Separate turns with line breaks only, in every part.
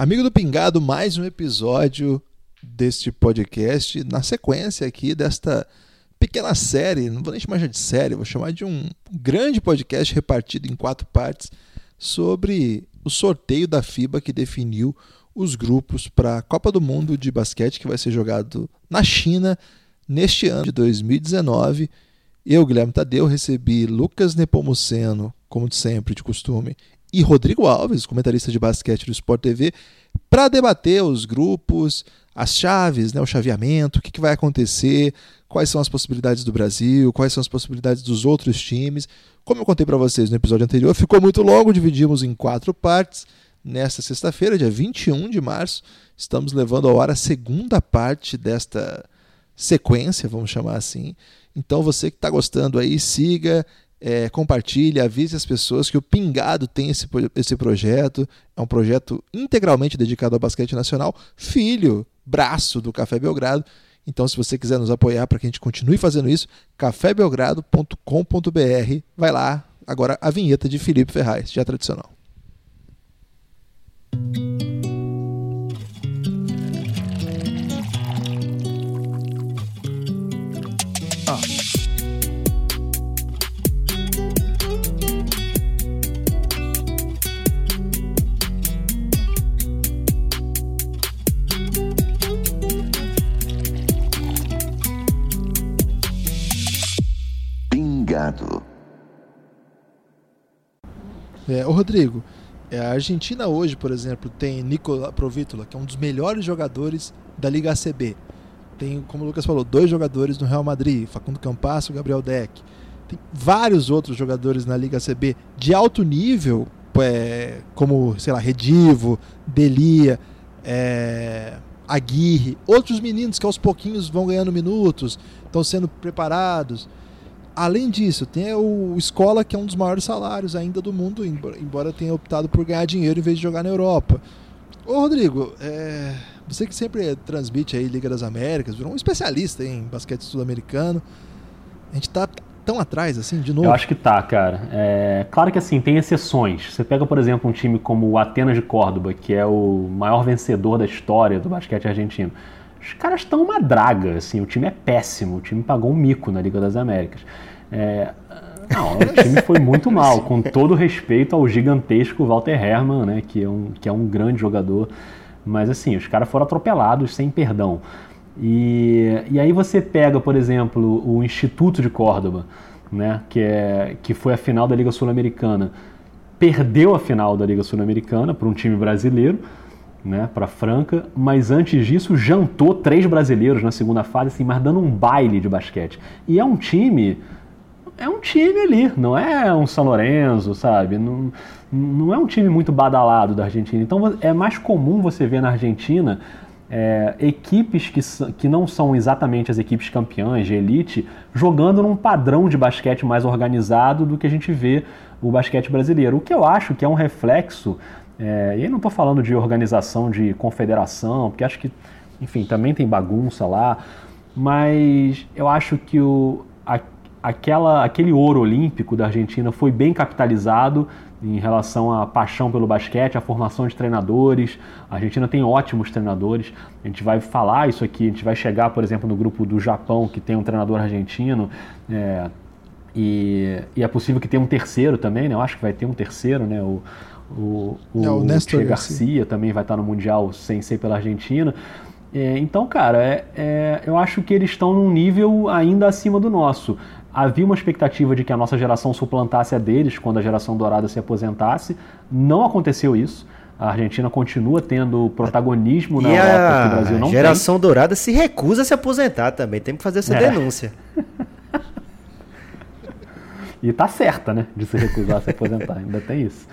Amigo do Pingado, mais um episódio deste podcast, na sequência aqui desta pequena série, não vou nem chamar de série, vou chamar de um grande podcast repartido em quatro partes sobre o sorteio da FIBA que definiu os grupos para a Copa do Mundo de basquete que vai ser jogado na China neste ano de 2019. Eu, Guilherme Tadeu, recebi Lucas Nepomuceno, como de sempre, de costume, e Rodrigo Alves, comentarista de basquete do Sport TV, para debater os grupos, as chaves, né, o chaveamento, o que, que vai acontecer, quais são as possibilidades do Brasil, quais são as possibilidades dos outros times. Como eu contei para vocês no episódio anterior, ficou muito longo, dividimos em quatro partes. Nesta sexta-feira, dia 21 de março, estamos levando ao ar a segunda parte desta sequência, vamos chamar assim. Então, você que está gostando aí, siga, é, compartilhe, avise as pessoas que o Pingado tem esse, esse projeto. É um projeto integralmente dedicado ao basquete nacional, filho, braço do Café Belgrado. Então, se você quiser nos apoiar para que a gente continue fazendo isso, cafébelgrado.com.br. Vai lá. Agora a vinheta de Felipe Ferraz, já tradicional. Pingado. É, Rodrigo, é, a Argentina hoje, por exemplo, tem Nicola Provitola, que é um dos melhores jogadores da Liga ACB. Tem, como o Lucas falou, dois jogadores no Real Madrid, Facundo Campasso e Gabriel Deck. Tem vários outros jogadores na Liga ACB de alto nível, é, como, sei lá, Redivo, Delia, é, Aguirre, outros meninos que aos pouquinhos vão ganhando minutos, estão sendo preparados. Além disso, tem o Escola, que é um dos maiores salários ainda do mundo, embora tenha optado por ganhar dinheiro em vez de jogar na Europa. Ô Rodrigo, é... você que sempre transmite aí Liga das Américas, virou um especialista em basquete sul-americano. A gente tá tão atrás assim, de novo?
Eu acho que tá, cara. É... Claro que assim, tem exceções. Você pega, por exemplo, um time como o Atenas de Córdoba, que é o maior vencedor da história do basquete argentino. Os caras estão uma draga, assim, o time é péssimo, o time pagou um mico na Liga das Américas. É, não, o time foi muito mal, com todo respeito ao gigantesco Walter Hermann, né, que, é um, que é um grande jogador. Mas assim, os caras foram atropelados sem perdão. E, e aí você pega, por exemplo, o Instituto de Córdoba, né, que, é, que foi a final da Liga Sul-Americana. Perdeu a final da Liga Sul-Americana para um time brasileiro, né, para Franca, mas antes disso jantou três brasileiros na segunda fase, assim, mas dando um baile de basquete. E é um time, é um time ali, não é um São Lourenço, sabe? Não, não é um time muito badalado da Argentina. Então é mais comum você ver na Argentina é, equipes que, que não são exatamente as equipes campeãs de elite jogando num padrão de basquete mais organizado do que a gente vê o basquete brasileiro. O que eu acho que é um reflexo é, e aí não estou falando de organização de confederação, porque acho que, enfim, também tem bagunça lá, mas eu acho que o, a, aquela, aquele ouro olímpico da Argentina foi bem capitalizado em relação à paixão pelo basquete, à formação de treinadores. A Argentina tem ótimos treinadores. A gente vai falar isso aqui, a gente vai chegar, por exemplo, no grupo do Japão, que tem um treinador argentino. É, e, e, é possível que tenha um terceiro também, né? Eu acho que vai ter um terceiro, né? O, o, o, é, o Nestor Garcia. Garcia também vai estar no Mundial sem ser pela Argentina. É, então, cara, é, é, eu acho que eles estão num nível ainda acima do nosso. Havia uma expectativa de que a nossa geração suplantasse a deles quando a geração dourada se aposentasse. Não aconteceu isso. A Argentina continua tendo protagonismo e na Europa que o Brasil não
tem. A geração dourada se recusa a se aposentar também. Tem que fazer essa é. denúncia.
e tá certa, né? De se recusar a se aposentar. Ainda tem isso.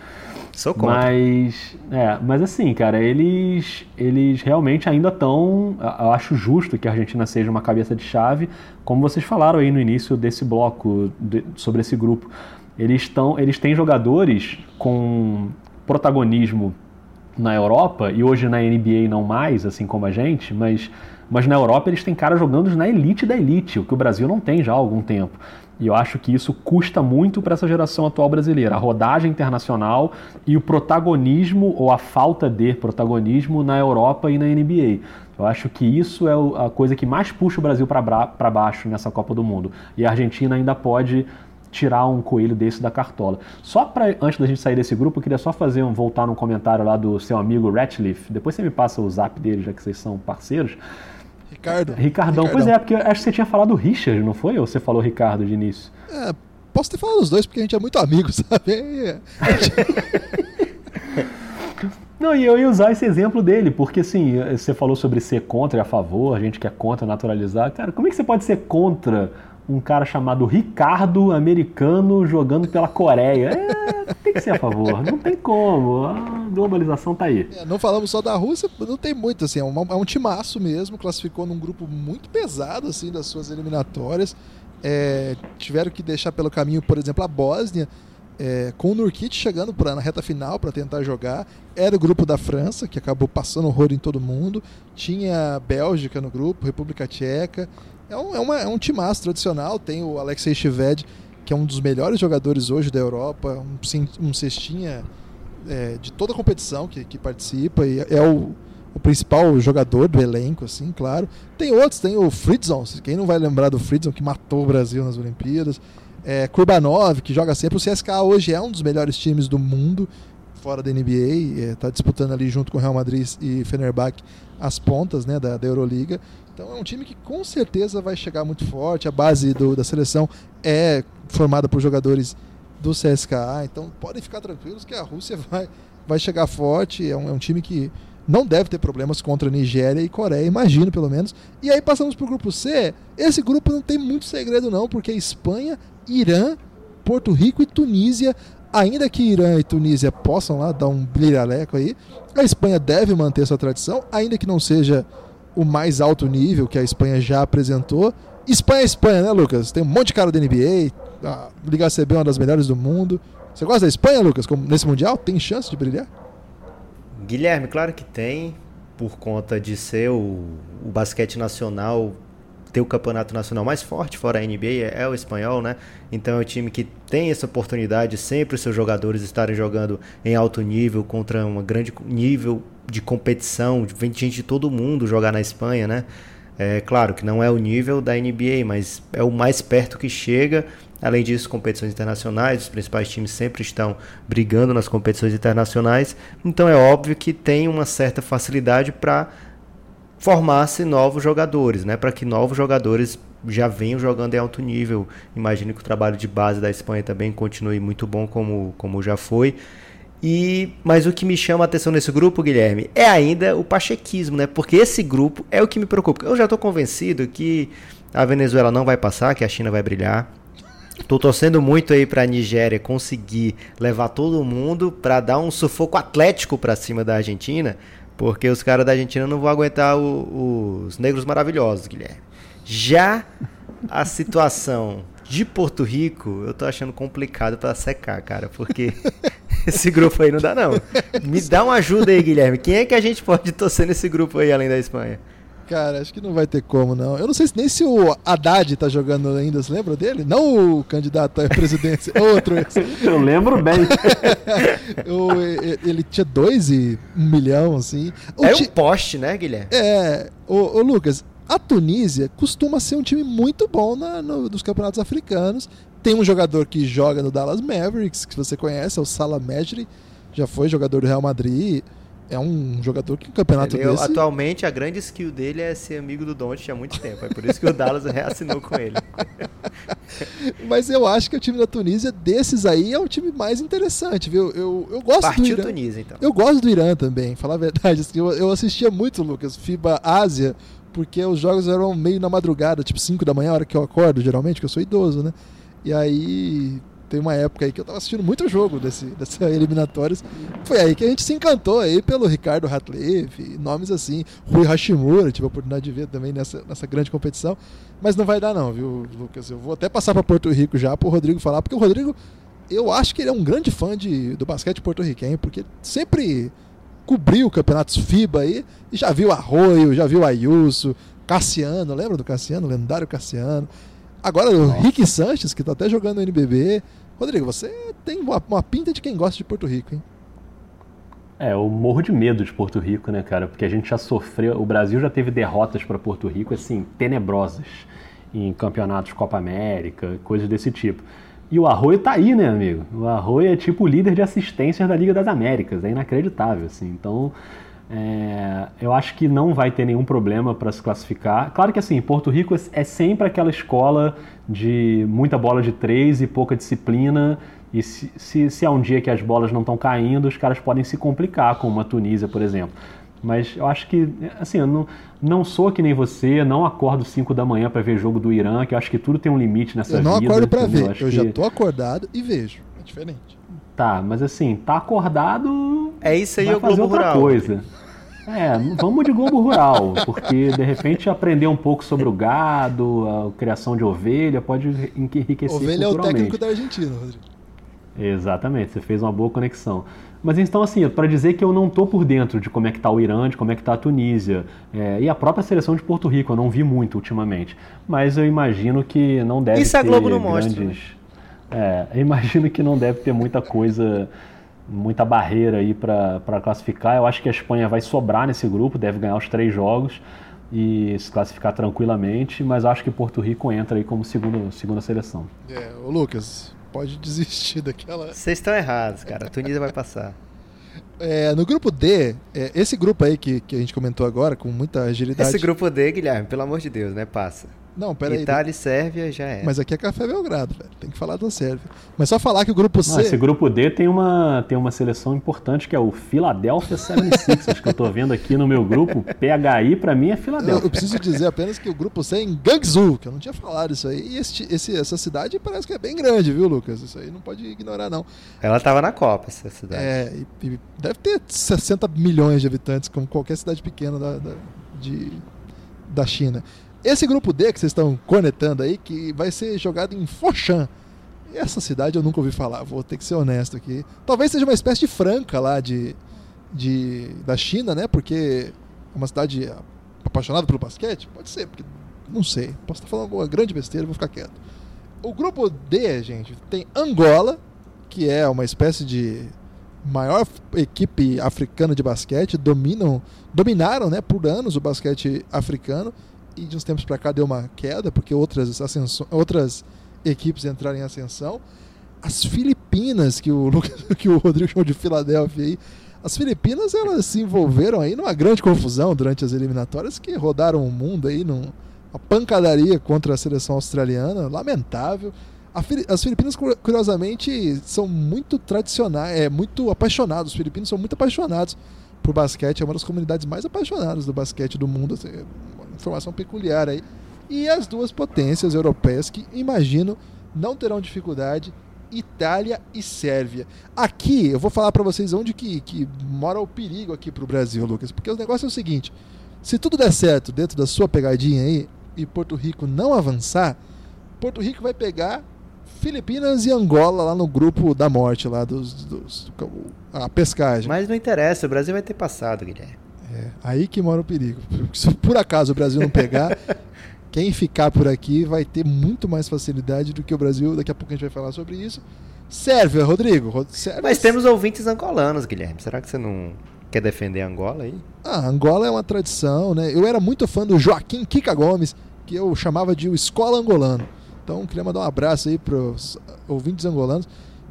Sou contra.
Mas, é, mas assim, cara, eles, eles realmente ainda estão. Eu acho justo que a Argentina seja uma cabeça de chave, como vocês falaram aí no início desse bloco de, sobre esse grupo. Eles, estão, eles têm jogadores com protagonismo na Europa, e hoje na NBA não mais, assim como a gente, mas, mas na Europa eles têm caras jogando na elite da elite, o que o Brasil não tem já há algum tempo. E eu acho que isso custa muito para essa geração atual brasileira. A rodagem internacional e o protagonismo, ou a falta de protagonismo, na Europa e na NBA. Eu acho que isso é a coisa que mais puxa o Brasil para baixo nessa Copa do Mundo. E a Argentina ainda pode tirar um coelho desse da cartola. Só para antes da gente sair desse grupo, eu queria só fazer um voltar num comentário lá do seu amigo Ratcliffe. Depois você me passa o zap dele, já que vocês são parceiros.
Ricardo.
Ricardão, Ricardão. pois é, porque acho que você tinha falado Richard, não foi? Ou você falou Ricardo de início?
É, posso ter falado os dois, porque a gente é muito amigo, sabe?
Não, e eu ia usar esse exemplo dele, porque assim, você falou sobre ser contra e a favor, a gente que é contra naturalizar. Cara, como é que você pode ser contra um cara chamado Ricardo, americano, jogando pela Coreia. É, tem que ser a favor, não tem como. A globalização tá aí.
É, não falamos só da Rússia, não tem muito, assim, é, um é um timaço mesmo, classificou num grupo muito pesado, assim, das suas eliminatórias. É, tiveram que deixar pelo caminho, por exemplo, a Bósnia, é, com o Nurkic chegando pra, na reta final para tentar jogar. Era o grupo da França, que acabou passando horror em todo mundo. Tinha Bélgica no grupo, República Tcheca. É um, é, uma, é um timaço tradicional. Tem o Alexei Shved, que é um dos melhores jogadores hoje da Europa, um, um cestinha é, de toda a competição que, que participa e é o, o principal jogador do elenco, assim, claro. Tem outros, tem o Fritzon, quem não vai lembrar do Fritzon, que matou o Brasil nas Olimpíadas. É, Kurbanov, que joga sempre. O CSKA hoje é um dos melhores times do mundo, fora da NBA. Está é, disputando ali junto com o Real Madrid e Fenerbahçe as pontas né, da, da Euroliga. Então é um time que com certeza vai chegar muito forte. A base do, da seleção é formada por jogadores do CSKA. Então podem ficar tranquilos que a Rússia vai, vai chegar forte. É um, é um time que não deve ter problemas contra Nigéria e Coreia, imagino pelo menos. E aí passamos para o grupo C. Esse grupo não tem muito segredo não, porque Espanha, Irã, Porto Rico e Tunísia ainda que Irã e Tunísia possam lá dar um brilhaleco aí, a Espanha deve manter sua tradição, ainda que não seja o mais alto nível que a Espanha já apresentou. Espanha é Espanha, né, Lucas? Tem um monte de cara da NBA, a Liga CB é uma das melhores do mundo. Você gosta da Espanha, Lucas? Como nesse Mundial? Tem chance de brilhar?
Guilherme, claro que tem, por conta de ser o, o basquete nacional ter o campeonato nacional mais forte fora a NBA é, é, o espanhol, né? Então é um time que tem essa oportunidade sempre os seus jogadores estarem jogando em alto nível contra um grande nível de competição, vem gente de todo mundo jogar na Espanha, né? É claro que não é o nível da NBA, mas é o mais perto que chega. Além disso, competições internacionais, os principais times sempre estão brigando nas competições internacionais. Então é óbvio que tem uma certa facilidade para formasse novos jogadores, né? Para que novos jogadores já venham jogando em alto nível. Imagino que o trabalho de base da Espanha também continue muito bom como, como já foi. E mas o que me chama a atenção nesse grupo, Guilherme, é ainda o pachequismo, né? Porque esse grupo é o que me preocupa. Eu já estou convencido que a Venezuela não vai passar, que a China vai brilhar. Tô torcendo muito aí para a Nigéria conseguir levar todo mundo para dar um sufoco atlético para cima da Argentina, porque os caras da Argentina não vão aguentar o, os negros maravilhosos, Guilherme. Já a situação de Porto Rico, eu tô achando complicado para secar, cara, porque esse grupo aí não dá não. Me dá uma ajuda aí, Guilherme. Quem é que a gente pode torcer nesse grupo aí além da Espanha?
Cara, acho que não vai ter como, não. Eu não sei se nem se o Haddad tá jogando ainda, você lembra dele? Não o candidato à presidência, outro.
Eu lembro bem.
ele tinha dois e um milhão, assim.
O é um poste, né, Guilherme?
É. Ô, ô, Lucas, a Tunísia costuma ser um time muito bom na, no, dos campeonatos africanos. Tem um jogador que joga no Dallas Mavericks, que você conhece, é o Salah Mejri. Já foi jogador do Real Madrid é um jogador que o campeonato
ele,
desse...
Atualmente, a grande skill dele é ser amigo do Doncic há muito tempo. É por isso que o Dallas reassinou com ele.
Mas eu acho que o time da Tunísia, desses aí, é o time mais interessante, viu? Eu, eu gosto
Partiu
do Irã.
Tunísia, então.
Eu gosto do Irã também, falar a verdade. Assim, eu, eu assistia muito, Lucas, FIBA Ásia, porque os jogos eram meio na madrugada, tipo 5 da manhã, a hora que eu acordo, geralmente, que eu sou idoso, né? E aí tem uma época aí que eu tava assistindo muito jogo desse, dessa eliminatórias. Foi aí que a gente se encantou aí pelo Ricardo Ratliff, nomes assim, Rui Hashimura, tive a oportunidade de ver também nessa, nessa grande competição. Mas não vai dar não, viu, Lucas? Eu vou até passar para Porto Rico já pro Rodrigo falar, porque o Rodrigo, eu acho que ele é um grande fã de, do basquete porto-riquenho, porque sempre cobriu campeonatos FIBA aí, e já viu Arroio, já viu Ayuso, Cassiano, lembra do Cassiano? Lendário Cassiano. Agora o
Nossa.
Rick Sanches, que tá até jogando no NBB. Rodrigo, você tem uma, uma pinta de quem gosta de Porto Rico, hein?
É, eu morro de medo de Porto Rico, né, cara? Porque a gente já sofreu. O Brasil já teve derrotas para Porto Rico, assim, tenebrosas. Em campeonatos Copa América, coisas desse tipo. E o Arroio tá aí, né, amigo? O Arroio é tipo o líder de assistências da Liga das Américas. É inacreditável, assim. Então, é, eu acho que não vai ter nenhum problema para se classificar. Claro que, assim, Porto Rico é sempre aquela escola de muita bola de três e pouca disciplina. E se, se, se há um dia que as bolas não estão caindo, os caras podem se complicar, com uma Tunísia, por exemplo. Mas eu acho que, assim, eu não, não sou que nem você, não acordo 5 da manhã para ver jogo do Irã, que eu acho que tudo tem um limite nessa
eu não
vida.
acordo pra
entendeu?
ver,
Acho
eu
que-
já tô acordado e vejo. É diferente.
Tá, mas assim, tá acordado.
É isso aí,
vai
o
fazer
Globo
outra
Rural.
coisa. É, vamos de Globo Rural, porque de repente aprender um pouco sobre o gado, a criação de ovelha, pode enriquecer
Ovelha é o técnico da Argentina, Rodrigo.
Exatamente, você fez uma boa conexão. Mas então, assim, para dizer que eu não tô por dentro de como é que tá o Irã, de como é que tá a Tunísia, é, e a própria seleção de Porto Rico, eu não vi muito ultimamente. Mas eu imagino que não deve
Isso a
ter
Globo não mostra,
grandes... É, eu imagino que não deve ter muita coisa, muita barreira aí para classificar. Eu acho que a Espanha vai sobrar nesse grupo, deve ganhar os três jogos e se classificar tranquilamente, mas acho que Porto Rico entra aí como segunda, segunda seleção.
É, ô Lucas, pode desistir daquela.
Vocês estão errados, cara. A Tunísia vai passar.
É, no grupo D, é, esse grupo aí que, que a gente comentou agora, com muita agilidade.
Esse grupo D, Guilherme, pelo amor de Deus, né? Passa.
Não, peraí.
Itália e Sérvia já é.
Mas aqui é Café Belgrado, velho. Tem que falar da Sérvia. Mas só falar que o grupo C.
Ah, esse grupo D tem uma, tem uma seleção importante que é o Philadelphia 76ers, que eu tô vendo aqui no meu grupo. PHI pra mim é
Eu,
Philadelphia.
eu preciso dizer apenas que o grupo C é em Gangzhou, que eu não tinha falado isso aí. E esse, esse- essa cidade parece que é bem grande, viu, Lucas? Isso aí não pode ignorar, não.
Ela tava na Copa, essa cidade.
É, e, e deve ter 60 milhões de habitantes, como qualquer cidade pequena da, da, de, da China. Esse grupo D que vocês estão conectando aí, que vai ser jogado em Foshan. Essa cidade eu nunca ouvi falar, vou ter que ser honesto aqui. Talvez seja uma espécie de Franca lá de, de, da China, né? Porque é uma cidade apaixonada pelo basquete? Pode ser, porque não sei. Posso estar falando alguma grande besteira, vou ficar quieto. O grupo D, gente, tem Angola, que é uma espécie de maior equipe africana de basquete, dominam, dominaram, né, por anos o basquete africano e de uns tempos para cá deu uma queda porque outras outras equipes entraram em ascensão. As Filipinas, que o que o Rodrigo chamou de Filadélfia aí, as Filipinas elas se envolveram aí numa grande confusão durante as eliminatórias que rodaram o mundo aí numa pancadaria contra a seleção australiana, lamentável. As Filipinas, cu- curiosamente, são muito tradicionais, é muito apaixonados. Os filipinos são muito apaixonados por basquete, é uma das comunidades mais apaixonadas do basquete do mundo. assim, uma informação peculiar aí. E as duas potências europeias que imagino não terão dificuldade, Itália e Sérvia. Aqui eu vou falar para vocês onde que, que mora o perigo aqui pro Brasil, Lucas, porque o negócio é o seguinte: se tudo der certo dentro da sua pegadinha aí e Porto Rico não avançar, Porto Rico vai pegar Filipinas e Angola lá no grupo da morte lá dos, dos a pescagem.
Mas não interessa, o Brasil vai ter passado, Guilherme.
É, aí que mora o perigo. Se por acaso o Brasil não pegar, quem ficar por aqui vai ter muito mais facilidade do que o Brasil. Daqui a pouco a gente vai falar sobre isso. Sérvia, Rodrigo. Ro- Sérvia-
Mas temos ouvintes angolanos, Guilherme. Será que você não quer defender Angola aí?
Ah, Angola é uma tradição, né? Eu era muito fã do Joaquim Kika Gomes, que eu chamava de o Escola Angolano. Então, queria mandar um abraço aí para os ouvintes angolanos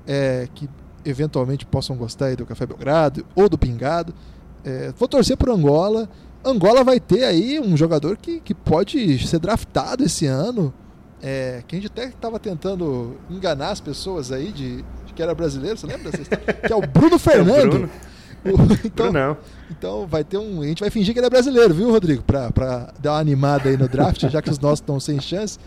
é, que eventualmente possam gostar aí do Café Belgrado ou do Pingado. É, vou torcer por Angola. Angola vai ter aí um jogador que, que pode ser draftado esse ano. É, que a gente até estava tentando enganar as pessoas aí de, de que era brasileiro, você lembra dessa história? Que é o Bruno Fernando.
Bruno.
O- então,
Brunão.
então vai ter um. A gente vai fingir que ele é brasileiro, viu, Rodrigo? Pra dar uma animada aí no draft, já que os nossos estão sem chance.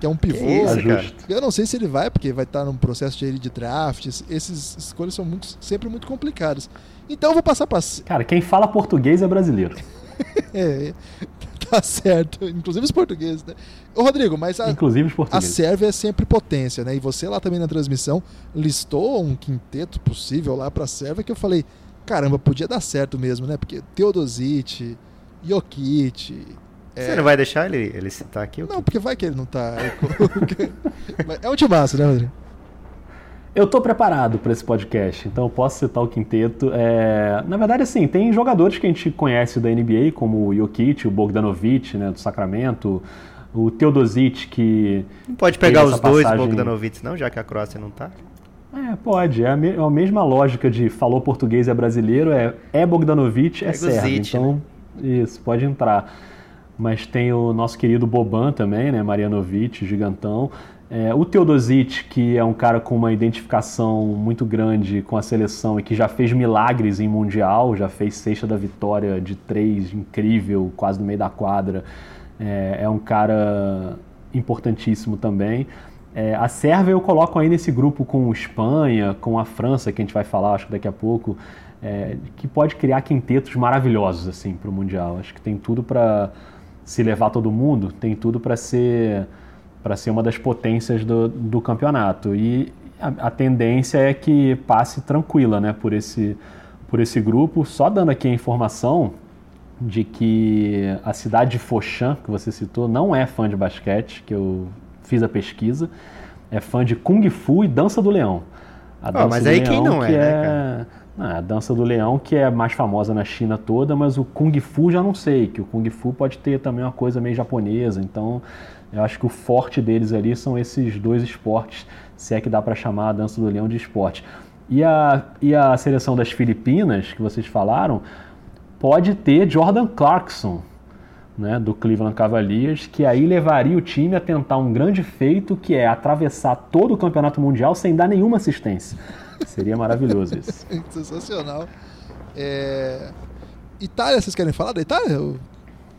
Que é um pivô.
Que isso.
Eu não sei se ele vai, porque vai estar num processo de, ele de draft. Esses escolhas são muito, sempre muito complicadas. Então eu vou passar para.
Cara, quem fala português é brasileiro.
É, tá certo. Inclusive os portugueses, né? Ô, Rodrigo, mas a,
Inclusive os
a
portugueses.
Sérvia é sempre potência, né? E você lá também na transmissão listou um quinteto possível lá pra Sérvia que eu falei, caramba, podia dar certo mesmo, né? Porque Teodosic, Jokic.
Você é... não vai deixar ele, ele citar aqui?
Não, porque vai que ele não tá. é um timaço, né, Rodrigo?
Eu tô preparado para esse podcast, então eu posso citar o quinteto. É... Na verdade, assim, tem jogadores que a gente conhece da NBA, como o Jokic, o Bogdanovic, né, do Sacramento, o Teodosic, que.
Não pode pegar os dois Bogdanovic, não, já que a Croácia não tá?
É, pode. É a, me, é a, mesma lógica de falou português é brasileiro, é, é Bogdanovic, é, é sérvio. Então, né? isso, pode entrar. Mas tem o nosso querido Boban também, né? Marianovic, gigantão. É, o Teodosic, que é um cara com uma identificação muito grande com a seleção e que já fez milagres em Mundial, já fez sexta da vitória de três, incrível, quase no meio da quadra. É, é um cara importantíssimo também. É, a Sérvia eu coloco aí nesse grupo com Espanha, com a França, que a gente vai falar, acho que daqui a pouco, é, que pode criar quintetos maravilhosos assim para o Mundial. Acho que tem tudo para se levar todo mundo, tem tudo para ser para ser uma das potências do, do campeonato. E a, a, tendência é que passe tranquila né, por, esse, por esse grupo. Só dando aqui a informação de que a cidade de Foshan, que você citou, não é fã de basquete, que eu fiz a pesquisa, é fã de Kung Fu e Dança do Leão.
A dança oh, mas do aí leão, quem não é, né,
é... Ah, a dança do leão, que é mais famosa na China toda, mas o Kung Fu já não sei, que o Kung Fu pode ter também uma coisa meio japonesa, então eu acho que o forte deles ali são esses dois esportes, se é que dá para chamar a dança do leão de esporte. E a, e a seleção das Filipinas, que vocês falaram, pode ter Jordan Clarkson, né, do Cleveland Cavaliers, que aí levaria o time a tentar um grande feito, que é atravessar todo o campeonato mundial sem dar nenhuma assistência. Seria maravilhoso isso.
Sensacional. É... Itália, vocês querem falar da Itália?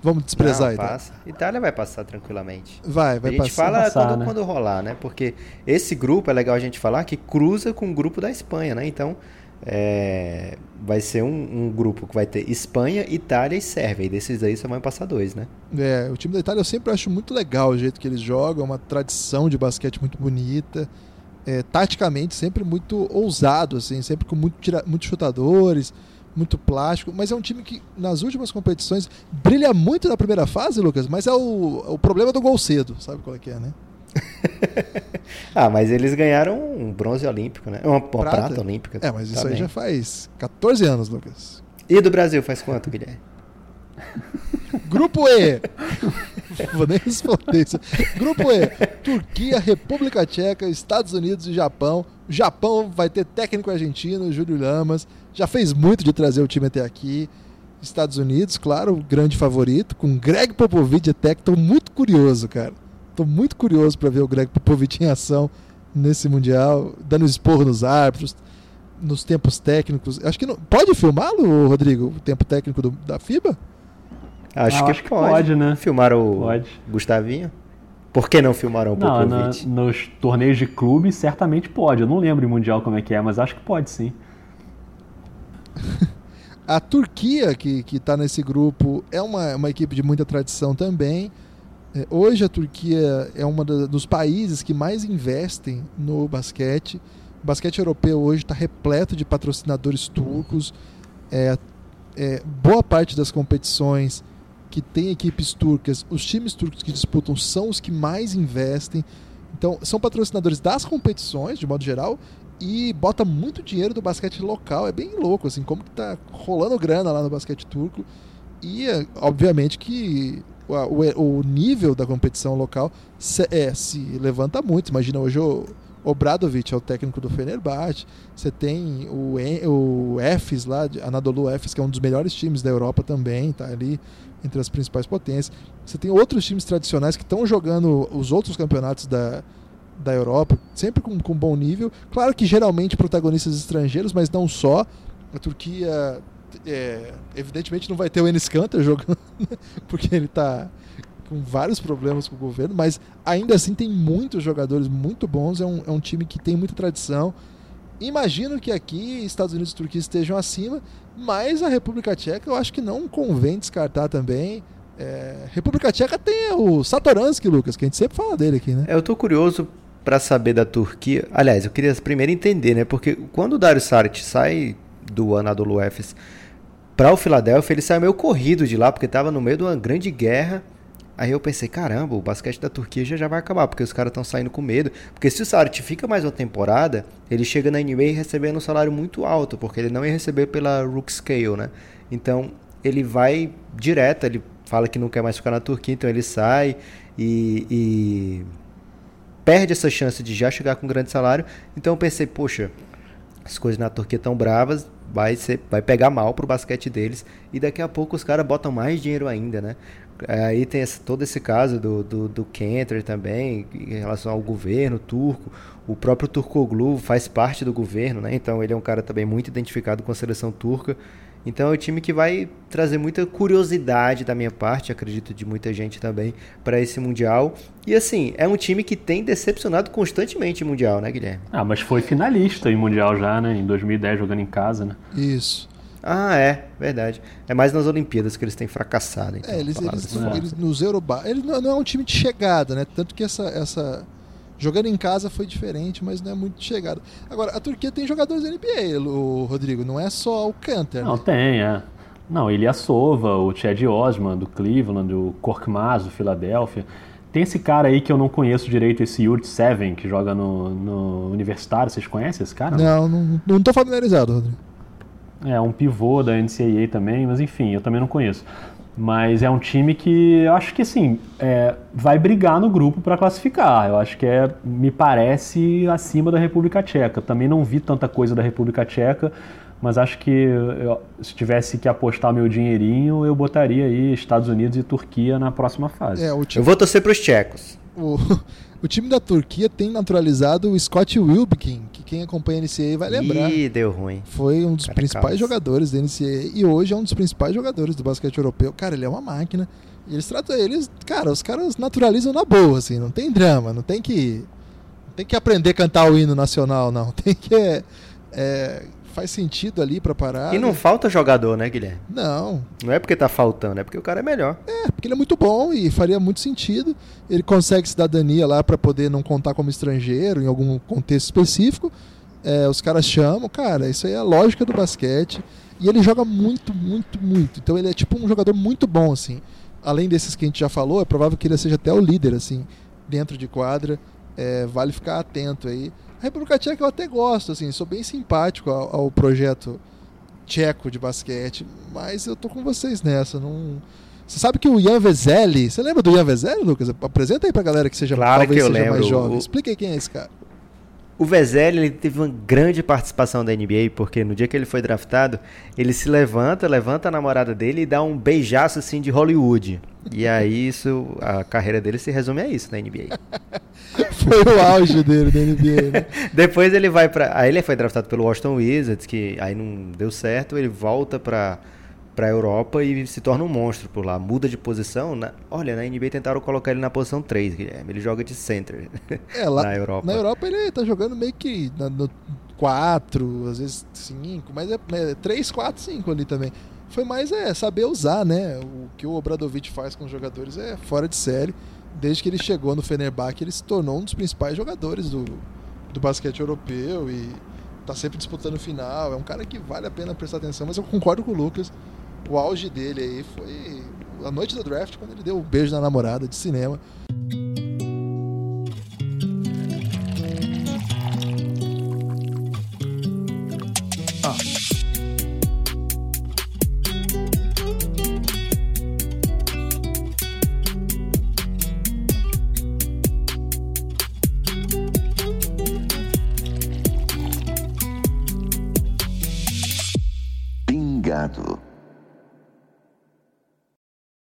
Vamos desprezar
Não, passa. Itália? Itália vai passar tranquilamente.
Vai, vai
passar. A gente
passar.
fala
passar,
quando, né? quando rolar, né? Porque esse grupo, é legal a gente falar, que cruza com o grupo da Espanha, né? Então, é, vai ser um, um, grupo que vai ter Espanha, Itália e Sérvia. E desses aí só vão passar dois, né?
É, o time da Itália eu sempre acho muito legal o jeito que eles jogam, uma tradição de basquete muito bonita. É, taticamente sempre muito ousado, assim, sempre com muito tira, muitos chutadores, muito plástico, mas é um time que nas últimas competições brilha muito na primeira fase, Lucas, mas é o, o problema do gol cedo, sabe qual é que é, né?
ah, mas eles ganharam um bronze olímpico, né? Uma, uma prata. prata. olímpica.
É, mas isso tá aí já faz 14 anos, Lucas.
E do Brasil faz quanto, Guilherme?
Grupo E. Vou nem responder isso. Grupo E: Turquia, República Tcheca, Estados Unidos e Japão. O Japão vai ter técnico argentino, Júlio Lamas. Já fez muito de trazer o time até aqui. Estados Unidos, claro, grande favorito, com Greg Popovich de técnico. Tô muito curioso, cara. Tô muito curioso para ver o Greg Popovich em ação nesse Mundial, dando esporro nos árbitros, nos tempos técnicos. Acho que não. Pode filmá-lo, Rodrigo, o tempo técnico do, da FIBA?
Acho, ah, que, acho que pode. pode. né? Filmaram o pode. Gustavinho? Por que não filmaram o Popovich?
Não, nos torneios de clube, certamente pode. Eu não lembro em Mundial como é que é, mas acho que pode sim.
a Turquia, que está nesse grupo, é uma, uma equipe de muita tradição também. É, hoje a Turquia é um dos países que mais investem no basquete. O basquete europeu hoje está repleto de patrocinadores turcos. É, é, boa parte das competições que tem equipes turcas, os times turcos que disputam são os que mais investem. Então, são patrocinadores das competições, de modo geral, e bota muito dinheiro do basquete local. É bem louco, assim, como que tá rolando grana lá no basquete turco. E, obviamente, que o, o nível da competição local se, é, se levanta muito. Imagina hoje o Obradovic é o técnico do Fenerbahçe. Você tem o, o Efes lá, Anadolu Efes, que é um dos melhores times da Europa também, tá ali entre as principais potências. Você tem outros times tradicionais que estão jogando os outros campeonatos da, da Europa, sempre com, com bom nível. Claro que geralmente protagonistas estrangeiros, mas não só. A Turquia é, evidentemente não vai ter o Enes Kanter jogando, porque ele está com vários problemas com o governo, mas ainda assim tem muitos jogadores muito bons, é um, é um time que tem muita tradição. Imagino que aqui Estados Unidos e Turquia estejam acima, mas a República Tcheca eu acho que não convém descartar também. É, República Tcheca tem o Satoransky, Lucas, que a gente sempre fala dele aqui, né?
É, eu tô curioso para saber da Turquia. Aliás, eu queria primeiro entender, né? Porque quando o Dario Saric sai do Anadolu Efes para o Philadelphia, ele saiu meio corrido de lá, porque estava no meio de uma grande guerra. Aí eu pensei, caramba, o basquete da Turquia já, já vai acabar, porque os caras estão saindo com medo. Porque se o Saric fica mais uma temporada, ele chega na NBA recebendo um salário muito alto, porque ele não ia receber pela Rook Scale, né? Então ele vai direto, ele fala que não quer mais ficar na Turquia, então ele sai e, e perde essa chance de já chegar com um grande salário. Então eu pensei, poxa, as coisas na Turquia estão bravas, vai, ser, vai pegar mal pro basquete deles. E daqui a pouco os caras botam mais dinheiro ainda, né? Aí tem esse, todo esse caso do, do, do Kenter também, em relação ao governo turco. O próprio Turkoglu faz parte do governo, né? Então ele é um cara também muito identificado com a seleção turca. Então é um time que vai trazer muita curiosidade da minha parte, acredito de muita gente também, para esse Mundial. E assim, é um time que tem decepcionado constantemente em Mundial, né, Guilherme?
Ah, mas foi finalista em Mundial já, né? Em 2010, jogando em casa, né?
Isso.
Ah, é, verdade. É mais nas Olimpíadas que eles têm fracassado. Então,
é, eles, eles, eles, nos Eurobar. Ele não, não é um time de chegada, né? Tanto que essa, essa Jogando em casa foi diferente, mas não é muito chegado. Agora, a Turquia tem jogadores da NBA, o Rodrigo, não é só o Canter.
Não,
né?
tem, é. Não, ele Sova, o Chad Osman, do Cleveland, o Korkmaz, do Philadelphia. Tem esse cara aí que eu não conheço direito, esse Yurt Seven, que joga no, no Universitário. Vocês conhecem esse cara?
Não, não, não tô familiarizado, Rodrigo.
É, um pivô da NCAA também, mas enfim, eu também não conheço. Mas é um time que eu acho que assim é, vai brigar no grupo para classificar. Eu acho que é, me parece acima da República Tcheca. Também não vi tanta coisa da República Tcheca, mas acho que eu, se tivesse que apostar meu dinheirinho, eu botaria aí Estados Unidos e Turquia na próxima fase.
É, time... Eu vou torcer para os tchecos.
O, o time da Turquia tem naturalizado o Scott Wilbekin, que quem acompanha a NCAA vai lembrar.
Ih, deu ruim.
Foi um dos Cara, principais calma. jogadores da NCAA e hoje é um dos principais jogadores do basquete europeu. Cara, ele é uma máquina. E eles tratam eles, cara, os caras naturalizam na boa, assim, não tem drama, não tem que não tem que aprender a cantar o hino nacional, não. Tem que é, é faz sentido ali para parar.
E não falta jogador, né, Guilherme?
Não.
Não é porque tá faltando, é porque o cara é melhor.
É, porque ele é muito bom e faria muito sentido. Ele consegue cidadania lá para poder não contar como estrangeiro em algum contexto específico. É, os caras chamam, cara, isso aí é a lógica do basquete. E ele joga muito, muito, muito. Então ele é tipo um jogador muito bom, assim. Além desses que a gente já falou, é provável que ele seja até o líder, assim, dentro de quadra. É, vale ficar atento aí. A República Tcheca eu até gosto, assim, sou bem simpático ao, ao projeto tcheco de basquete, mas eu tô com vocês nessa, não... Você sabe que o Ian Vezeli, você lembra do Ian Vezeli, Lucas? Apresenta aí pra galera que seja,
claro
talvez
que eu
seja
lembro.
mais jovem. Explica aí quem é esse cara.
O Vezeli ele teve uma grande participação da NBA, porque no dia que ele foi draftado, ele se levanta, levanta a namorada dele e dá um beijaço assim de Hollywood. E aí isso, a carreira dele se resume a isso na NBA.
foi o auge dele na NBA, né?
Depois ele vai para, aí ele foi draftado pelo Washington Wizards, que aí não deu certo, ele volta para para a Europa e se torna um monstro por lá. Muda de posição. Na, olha, na NBA tentaram colocar ele na posição 3, Guilherme. Ele joga de center
é, lá, na Europa. Na Europa ele tá jogando meio que no 4, às vezes 5, mas é, é 3, 4, 5 ali também. Foi mais é, saber usar, né? O que o Obradovic faz com os jogadores é fora de série. Desde que ele chegou no Fenerbahçe, ele se tornou um dos principais jogadores do, do basquete europeu e tá sempre disputando final. É um cara que vale a pena prestar atenção, mas eu concordo com o Lucas o auge dele aí foi a noite do draft, quando ele deu o um beijo na namorada de cinema.